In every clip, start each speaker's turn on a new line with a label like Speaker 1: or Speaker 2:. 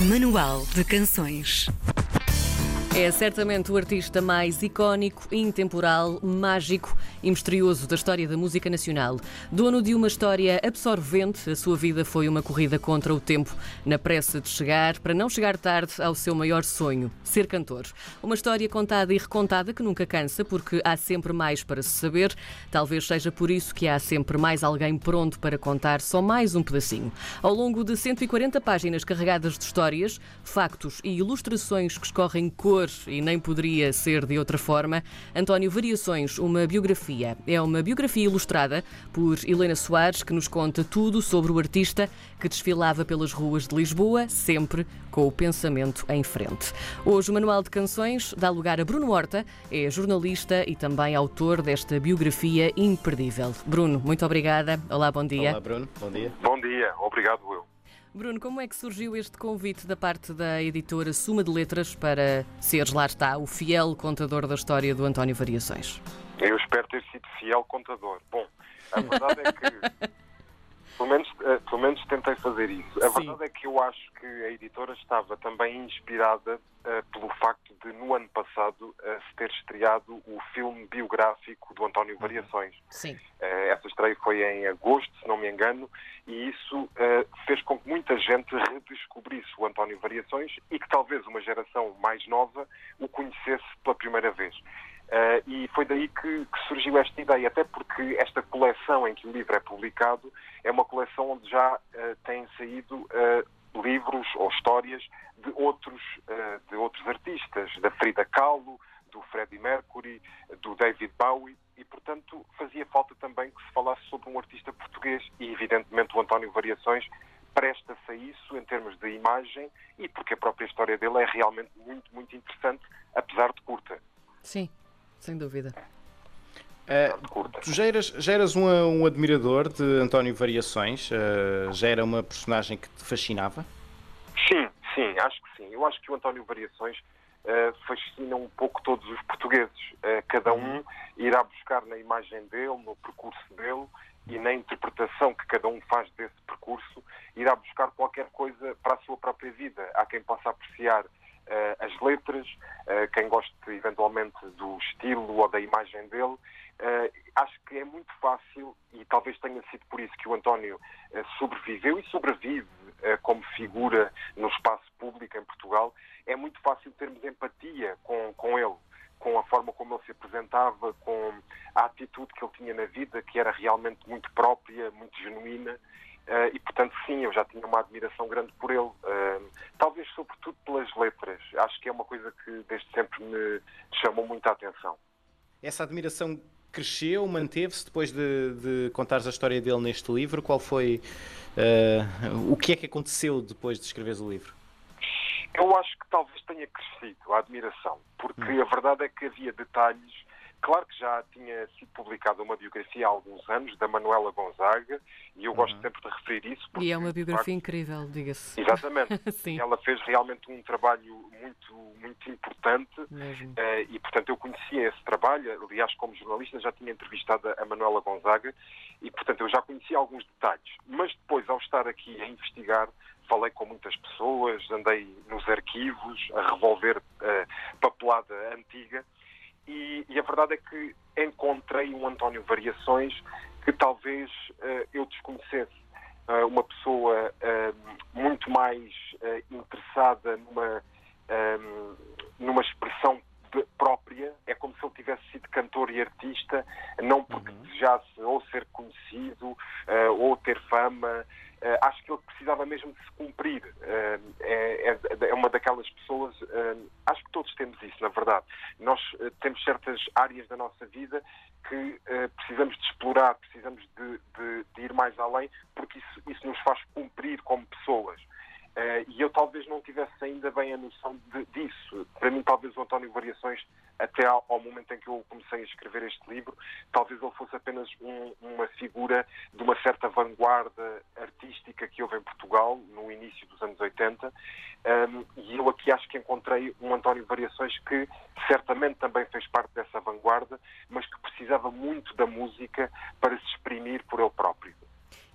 Speaker 1: Manual de Canções.
Speaker 2: É certamente o artista mais icónico, intemporal, mágico e misterioso da história da música nacional. Dono de uma história absorvente, a sua vida foi uma corrida contra o tempo, na pressa de chegar, para não chegar tarde ao seu maior sonho, ser cantor. Uma história contada e recontada que nunca cansa, porque há sempre mais para se saber. Talvez seja por isso que há sempre mais alguém pronto para contar só mais um pedacinho. Ao longo de 140 páginas carregadas de histórias, factos e ilustrações que escorrem cor e nem poderia ser de outra forma, António Variações, uma biografia. É uma biografia ilustrada por Helena Soares, que nos conta tudo sobre o artista que desfilava pelas ruas de Lisboa, sempre com o pensamento em frente. Hoje o Manual de Canções dá lugar a Bruno Horta, é jornalista e também autor desta biografia imperdível. Bruno, muito obrigada. Olá, bom dia.
Speaker 3: Olá, Bruno. Bom dia.
Speaker 4: Bom dia. Obrigado, eu.
Speaker 2: Bruno, como é que surgiu este convite da parte da editora Suma de Letras para seres, lá está, o fiel contador da história do António Variações?
Speaker 4: Eu espero ter sido fiel contador. Bom, a verdade é que, pelo menos, uh, pelo menos tentei fazer isso. A Sim. verdade é que eu acho que a editora estava também inspirada uh, pelo facto de, no ano passado, uh, se ter estreado o filme biográfico do António uhum. Variações.
Speaker 2: Sim.
Speaker 4: essa estreia foi em agosto, se não me engano, e isso fez com que muita gente redescobrisse o António Variações e que talvez uma geração mais nova o conhecesse pela primeira vez. Uh, e foi daí que, que, surgiu esta ideia, até porque esta coleção em que o livro é publicado é uma coleção onde já uh, têm saído uh, livros ou histórias de outros, de outros artistas, da Frida Kahlo, do Freddie Mercury, do David Bowie, e portanto fazia falta também que se falasse sobre um artista português e evidentemente o António Variações presta-se a isso em termos de imagem e porque a própria história dele é realmente muito, muito interessante, apesar de curta.
Speaker 2: Sim sem dúvida.
Speaker 3: Uh, tu já eras, já eras um, um, admirador de António Variações? Uh, já era uma personagem que te fascinava?
Speaker 4: Sim, sim, acho que sim. Eu acho que o António Variações uh, fascina um pouco todos os portugueses. cada um irá buscar na imagem dele, no percurso dele e na interpretação que cada um faz desse percurso, irá buscar qualquer coisa para a sua própria vida. Há quem possa apreciar uh, as letras, uh, quem goste eventualmente do estilo ou da imagem dele. Uh, acho que é muito fácil, e talvez tenha sido por isso que o António sobreviveu e sobrevive como figura no espaço público em Portugal, é muito fácil termos empatia com, com ele com a forma como ele se apresentava, com a atitude que ele tinha na vida, que era realmente muito própria, muito genuína. E, portanto, sim, eu já tinha uma admiração grande por ele. Talvez, sobretudo, pelas letras. Acho que é uma coisa que desde sempre me chamou muita atenção.
Speaker 3: Essa admiração cresceu, manteve-se depois de, de contares a história dele neste livro? Qual foi. Uh, o que é que aconteceu depois de escreveres o livro?
Speaker 4: Eu acho que talvez tenha crescido a admiração, porque hum. a verdade é que havia detalhes Claro que já tinha sido publicada uma biografia há alguns anos, da Manuela Gonzaga, e eu uhum. gosto sempre de referir isso.
Speaker 2: Porque, e é uma biografia incrível, diga-se.
Speaker 4: Exatamente. Ela fez realmente um trabalho muito, muito importante, uh, e portanto eu conhecia esse trabalho, aliás, como jornalista já tinha entrevistado a Manuela Gonzaga, e portanto eu já conhecia alguns detalhes. Mas depois, ao estar aqui a investigar, falei com muitas pessoas, andei nos arquivos a revolver uh, papelada antiga e, e, a verdade é que encontrei um António Variações que talvez uh, eu desconhecesse. Uh, uma pessoa uh, muito mais interessada numa, numa expressão própria, é como se ele tivesse sido cantor e artista, não porque uhum. desejasse ou ser conhecido ou ter fama. Acho que ele precisava mesmo de se cumprir. É, é, é, uma daquelas pessoas acho que todos temos isso, na verdade. Nós temos certas áreas da nossa vida que precisamos de explorar, precisamos de, de, de, ir mais além, porque isso, isso nos faz cumprir como pessoas. Uh, e eu talvez não tivesse ainda bem a noção de, disso. Para mim, talvez o António Variações, até ao, ao, momento em que eu comecei a escrever este livro, talvez ele fosse apenas um, uma figura de uma certa vanguarda artística que houve em Portugal no início dos anos 80. Um, e eu aqui acho que encontrei um António Variações que certamente também fez parte dessa vanguarda, mas que precisava muito da música para se exprimir por ele próprio.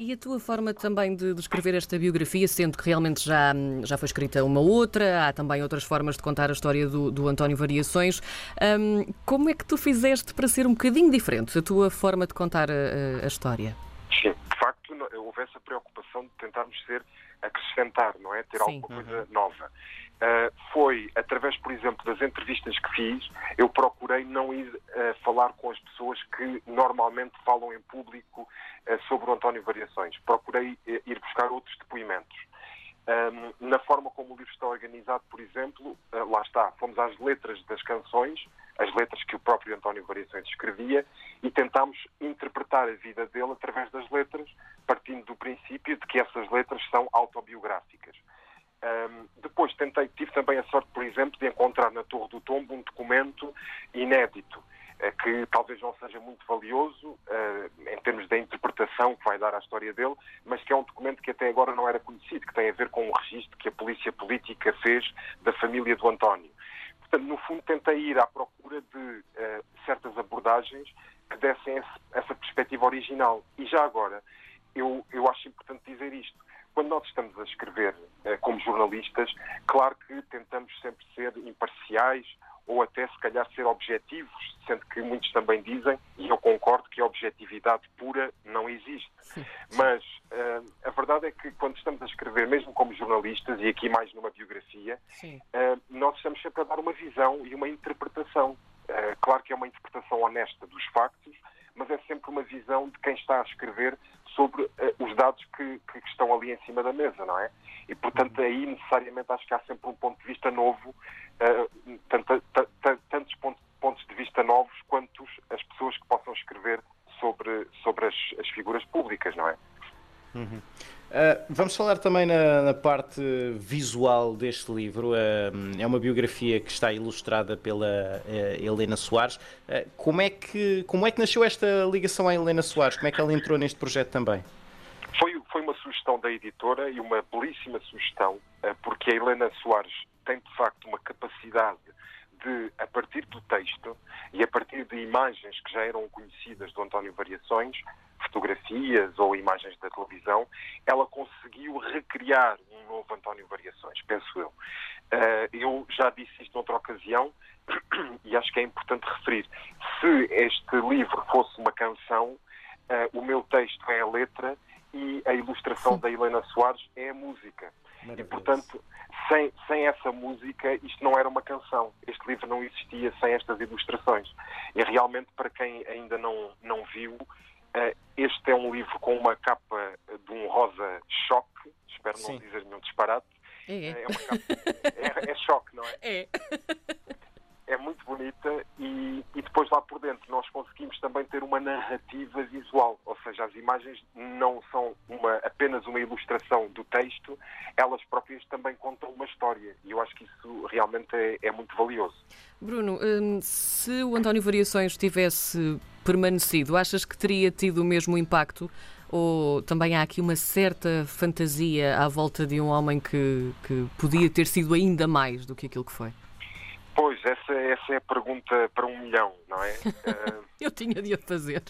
Speaker 2: E a tua forma também de, de, escrever esta biografia, sendo que realmente já, já foi escrita uma outra, há também outras formas de contar a história do, do António Variações, um, como é que tu fizeste para ser um bocadinho diferente a tua forma de contar a, a história?
Speaker 4: Sim, de facto houve essa preocupação de tentarmos ser acrescentar, não é? Ter Sim. alguma coisa uhum. nova. Uh, foi através, por exemplo, das entrevistas que fiz, eu procurei não ir uh, falar com as pessoas que normalmente falam em público uh, sobre o António Variações. Procurei ir buscar outros depoimentos. Um, na forma como o livro está organizado, por exemplo, lá está, fomos às letras das canções, as letras que o próprio António Variações escrevia, e tentámos interpretar a vida dele através das letras, partindo do princípio de que essas letras são autobiográficas. Um, depois tentei, tive também a sorte, por exemplo, de encontrar na Torre do Tombo um documento inédito, uh, que talvez não seja muito valioso uh, em termos da interpretação que vai dar à história dele, mas que é um documento que até agora não era conhecido, que tem a ver com um registro que a polícia política fez da família do António. Portanto, no fundo, tentei ir à procura de uh, certas abordagens que dessem esse, essa perspectiva original. E já agora, eu, eu acho importante dizer isto quando nós estamos a escrever eh, como jornalistas, claro que tentamos sempre ser imparciais ou até se calhar ser objetivos, sendo que muitos também dizem, e eu concordo que a objetividade pura não existe. Sim. Mas uh, a verdade é que quando estamos a escrever, mesmo como jornalistas, e aqui mais numa biografia, uh, nós estamos sempre a dar uma visão e uma interpretação. Uh, claro que é uma interpretação honesta dos factos, mas é sempre uma visão de quem está a escrever sobre uh, os dados que, que, estão ali em cima da mesa, não é? E, portanto, aí necessariamente acho que há sempre um ponto de vista novo, uh, tanto, tantos pontos, pontos de vista novos quanto as pessoas que possam escrever sobre, sobre as, as figuras públicas, não é?
Speaker 3: Uhum. Uh, vamos falar também na, na, parte visual deste livro. É uma biografia que está ilustrada pela uh, Helena Soares. como, é que, como é que nasceu esta ligação à Helena Soares? Como é que ela entrou neste projeto também?
Speaker 4: Foi, foi uma sugestão da editora e uma belíssima sugestão, porque a Helena Soares tem de facto uma capacidade de, a partir do texto e a partir de imagens que já eram conhecidas do António Variações, fotografias ou imagens da televisão, ela conseguiu recriar um novo António Variações, penso eu. Uh, eu já disse isto noutra ocasião e acho que é importante referir. Se este livro fosse uma canção, uh, o meu texto é a letra e a ilustração da Helena Soares é a música. E, portanto, sem, sem essa música, isto não era uma canção. Este livro não existia sem estas ilustrações. E realmente, para quem ainda não, não viu, este é um livro com uma capa de um rosa choque, espero Sim. não dizer nenhum disparate.
Speaker 2: É, é.
Speaker 4: é, capa, é, é choque, não é?
Speaker 2: É.
Speaker 4: É muito bonita e, depois lá por dentro nós conseguimos também ter uma narrativa visual, ou seja, as imagens não são uma, apenas uma ilustração do texto, elas próprias também contam uma história e eu acho que isso realmente é, é muito valioso.
Speaker 2: Bruno, hum, se o António Variações tivesse permanecido, achas que teria tido o mesmo impacto? Ou também há aqui uma certa fantasia à volta de um homem que, que podia ter sido ainda mais do que aquilo que foi?
Speaker 4: Pois, essa, essa é a pergunta para um milhão, não é?
Speaker 2: Eu tinha de a fazer.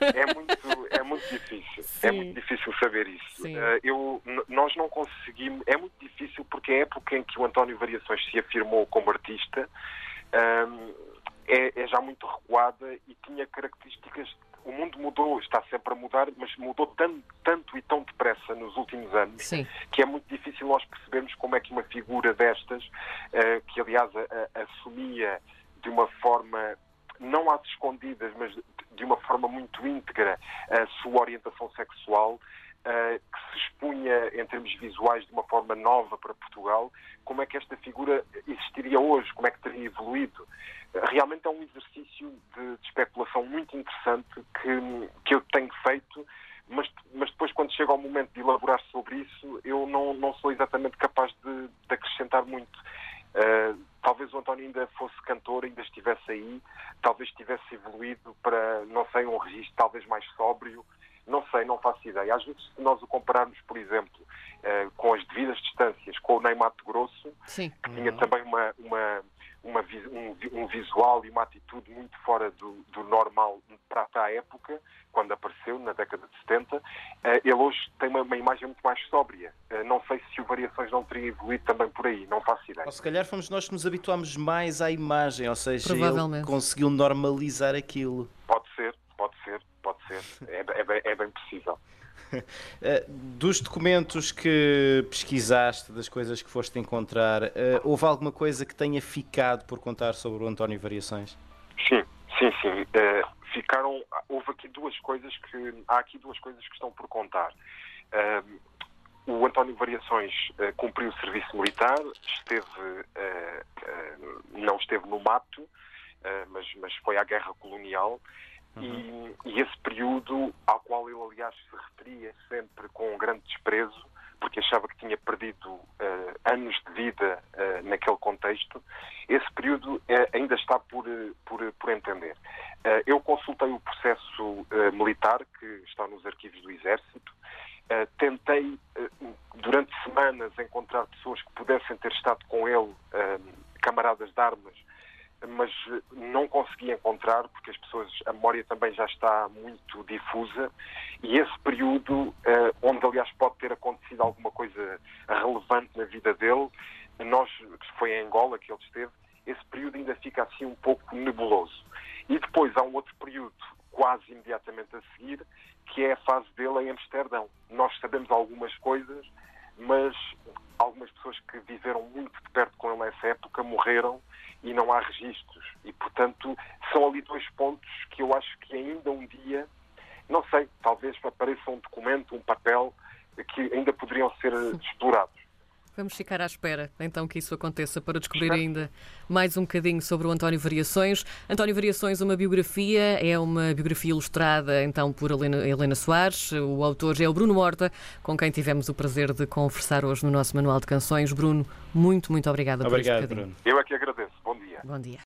Speaker 4: É muito, é muito difícil. É Sim. É muito difícil saber isso. Sim. Uh, eu, nós não conseguimos. É muito difícil porque a época em que o António Variações se afirmou como artista. Uh, é, é já muito recuada e tinha características o mundo mudou, está sempre a mudar, mas mudou tanto, tanto e tão depressa nos últimos anos
Speaker 2: Sim.
Speaker 4: que é muito difícil nós percebermos como é que uma figura destas, uh, que aliás a, assumia de uma forma, não às escondidas, mas de uma forma muito íntegra a sua orientação sexual, uh, que se expunha em termos visuais de uma forma nova para Portugal, como é que esta figura existiria hoje, como é que teria evoluído. Realmente é um exercício de, de especulação muito interessante que, que eu tenho feito, mas, mas depois, quando chega ao momento de elaborar sobre isso, eu não, não sou exatamente capaz de, de acrescentar muito. Uh, talvez o António ainda fosse cantor, ainda estivesse aí, talvez tivesse evoluído para, não sei, um registro talvez mais sóbrio, não sei, não faço ideia. Às vezes, se nós o compararmos, por exemplo, uh, com as devidas distâncias com o Ney Mato Grosso,
Speaker 2: Sim.
Speaker 4: que tinha uhum. também uma, uma, uma, um, um, visual e uma atitude muito fora do, do normal para, para, a época, quando apareceu, na década de 70. Uh, ele hoje tem uma, uma, imagem muito mais sóbria. Uh, não sei se o Variações não teria evoluído também por aí, não faço ideia.
Speaker 3: Ou se calhar fomos nós que nos habituámos mais à imagem, ou seja, ele conseguiu normalizar aquilo.
Speaker 4: Pode ser, pode ser, pode ser. É, é, é bem possível.
Speaker 3: Eh, dos documentos que pesquisaste, das coisas que foste encontrar, eh, houve alguma coisa que tenha ficado por contar sobre o António Variações?
Speaker 4: Sim, sim, sim. Uh, ficaram. Houve aqui duas coisas que. Há aqui duas coisas que estão por contar. Uh, o António Variações cumpriu o serviço militar, esteve, não esteve no mato, mas foi à guerra colonial Uhum. E, e, esse período, ao qual ele, aliás, se referia sempre com um grande desprezo, porque achava que tinha perdido uh, anos de vida uh, naquele contexto, esse período uh, ainda está por, por, por entender. eu consultei o processo militar, que está nos arquivos do Exército, tentei, durante semanas, encontrar pessoas que pudessem ter estado com ele, camaradas de armas, mas não consegui encontrar porque as pessoas a memória também já está muito difusa e esse período eh, onde aliás pode ter acontecido alguma coisa relevante na vida dele nós foi em Angola que ele esteve esse período ainda fica assim um pouco nebuloso. E depois há um outro período quase imediatamente a seguir que é a fase dele em Amsterdão. Nós sabemos algumas coisas mas algumas pessoas que viveram muito de perto com ele nessa época morreram e não há registros. E, portanto, são ali dois pontos que eu acho que ainda um dia, não sei, talvez apareça um documento, um papel, que ainda poderiam ser explorados.
Speaker 2: Vamos ficar à espera então que isso aconteça para descobrir ainda mais um bocadinho sobre o António Variações. António Variações, uma biografia, é uma biografia ilustrada então por Helena, Helena Soares. O autor é o Bruno Morta, com quem tivemos o prazer de conversar hoje no nosso Manual de Canções. Bruno, muito, muito obrigada
Speaker 3: Obrigado, por este bocadinho.
Speaker 4: Bruno. Eu é que agradeço.
Speaker 2: Bom dia.